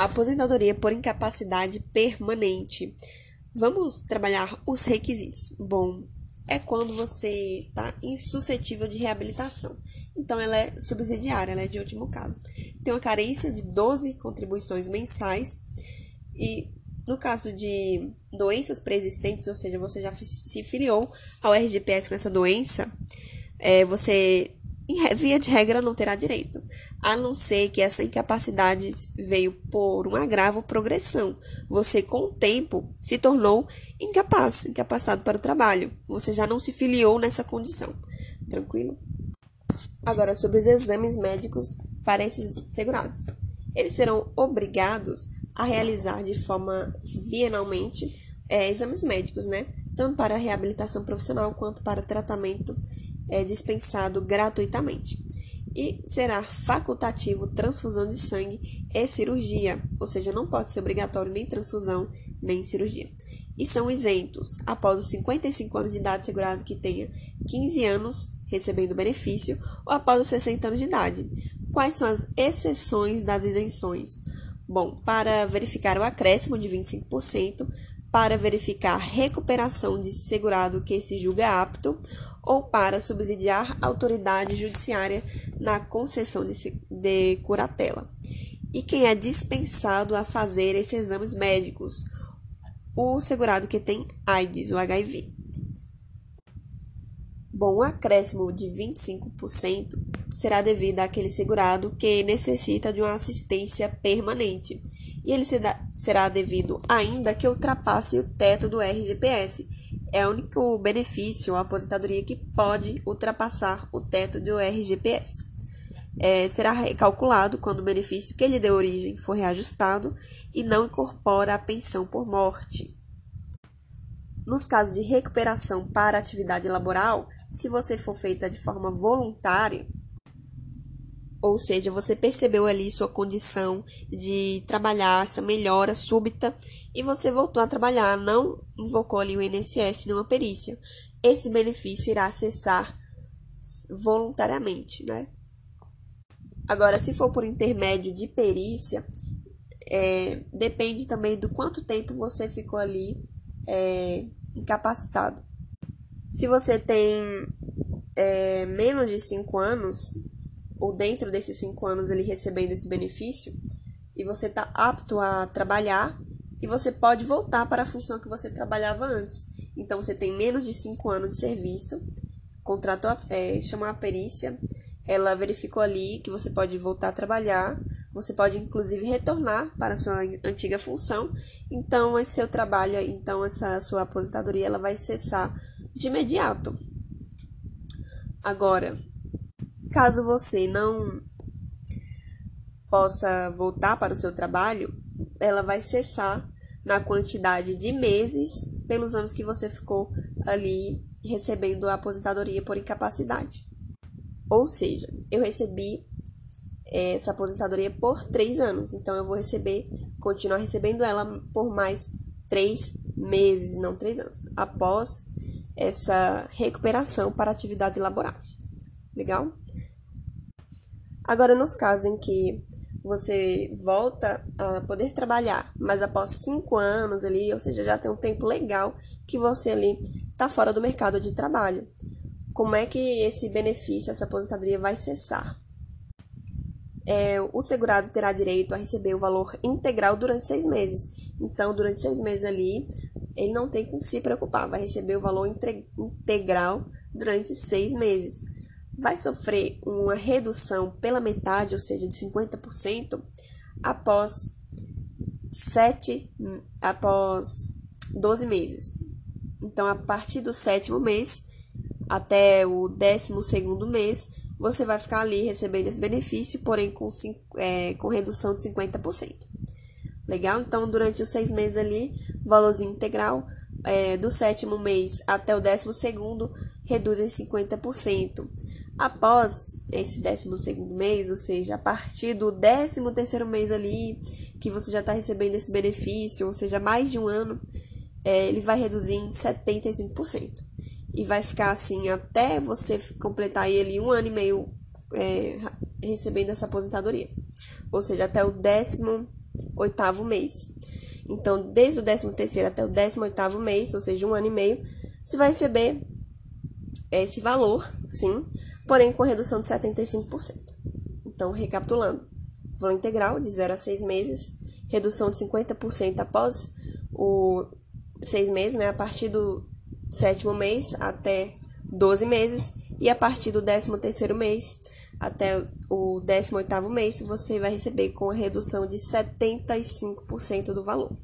Aposentadoria por incapacidade permanente. Vamos trabalhar os requisitos. Bom, é quando você está insuscetível de reabilitação. Então, ela é subsidiária, ela é de último caso. Tem uma carência de 12 contribuições mensais e, no caso de doenças preexistentes, ou seja, você já se filiou ao RGPS com essa doença, é, você via de regra, não terá direito, a não ser que essa incapacidade veio por um agravo ou progressão. Você, com o tempo, se tornou incapaz, incapacitado para o trabalho. Você já não se filiou nessa condição. Tranquilo? Agora, sobre os exames médicos para esses segurados. Eles serão obrigados a realizar de forma bienalmente é, exames médicos, né? Tanto para reabilitação profissional quanto para tratamento é dispensado gratuitamente. E será facultativo transfusão de sangue e cirurgia, ou seja, não pode ser obrigatório nem transfusão nem cirurgia. E são isentos após os 55 anos de idade segurado que tenha 15 anos recebendo benefício ou após os 60 anos de idade. Quais são as exceções das isenções? Bom, para verificar o acréscimo de 25%, para verificar recuperação de segurado que se julga apto ou para subsidiar a autoridade judiciária na concessão de, curatela. E quem é dispensado a fazer esses exames médicos? O segurado que tem AIDS, o HIV. Bom, o acréscimo de 25% será devido àquele segurado que necessita de uma assistência permanente. E ele será devido ainda que ultrapasse o teto do RGPS, é o único benefício, a aposentadoria que pode ultrapassar o teto do RGPS. É, será recalculado quando o benefício que lhe deu origem for reajustado e não incorpora a pensão por morte. Nos casos de recuperação para atividade laboral, se você for feita de forma voluntária, ou seja, você percebeu ali sua condição de trabalhar, essa melhora súbita, e você voltou a trabalhar, não invocou ali o INSS numa perícia. Esse benefício irá acessar voluntariamente, né? Agora, se for por intermédio de perícia, é, depende também do quanto tempo você ficou ali é, incapacitado. Se você tem é, menos de 5 anos, ou dentro desses cinco anos ele recebendo esse benefício, e você está apto a trabalhar, e você pode voltar para a função que você trabalhava antes. Então você tem menos de cinco anos de serviço, contratou, é, chamou a perícia, ela verificou ali que você pode voltar a trabalhar, você pode inclusive retornar para a sua antiga função. Então esse seu trabalho, então essa sua aposentadoria, ela vai cessar de imediato. Agora, Caso você não possa voltar para o seu trabalho, ela vai cessar na quantidade de meses pelos anos que você ficou ali recebendo a aposentadoria por incapacidade. Ou seja, eu recebi eh, essa aposentadoria por três anos, então eu vou receber, continuar recebendo ela por mais três meses, não três anos, após essa recuperação para atividade laboral. Legal? Agora, nos casos em que você volta a poder trabalhar, mas após cinco anos ali, ou seja, já tem um tempo legal que você ali está fora do mercado de trabalho. Como é que esse benefício, essa aposentadoria vai cessar? É, o segurado terá direito a receber o valor integral durante seis meses. Então, durante seis meses ali, ele não tem com que se preocupar, vai receber o valor integral durante seis meses vai sofrer uma redução pela metade, ou seja, de 50%, após 7, após 12 meses. Então, a partir do sétimo mês até o décimo segundo mês, você vai ficar ali recebendo esse benefício, porém com, é, com redução de 50%. Legal? Então, durante os seis meses ali, valorzinho integral, é, do sétimo mês até o décimo segundo, reduz em 50%. Após esse 12 mês, ou seja, a partir do 13 mês ali, que você já está recebendo esse benefício, ou seja, mais de um ano, é, ele vai reduzir em 75%. E vai ficar assim até você completar ele um ano e meio é, recebendo essa aposentadoria. Ou seja, até o 18 oitavo mês. Então, desde o 13 terceiro até o 18 oitavo mês, ou seja, um ano e meio, você vai receber esse valor, sim, porém com redução de 75%. Então, recapitulando, valor integral de 0 a 6 meses, redução de 50% após o 6 meses, né, a partir do sétimo mês até 12 meses, e a partir do 13 terceiro mês até o 18º mês, você vai receber com a redução de 75% do valor.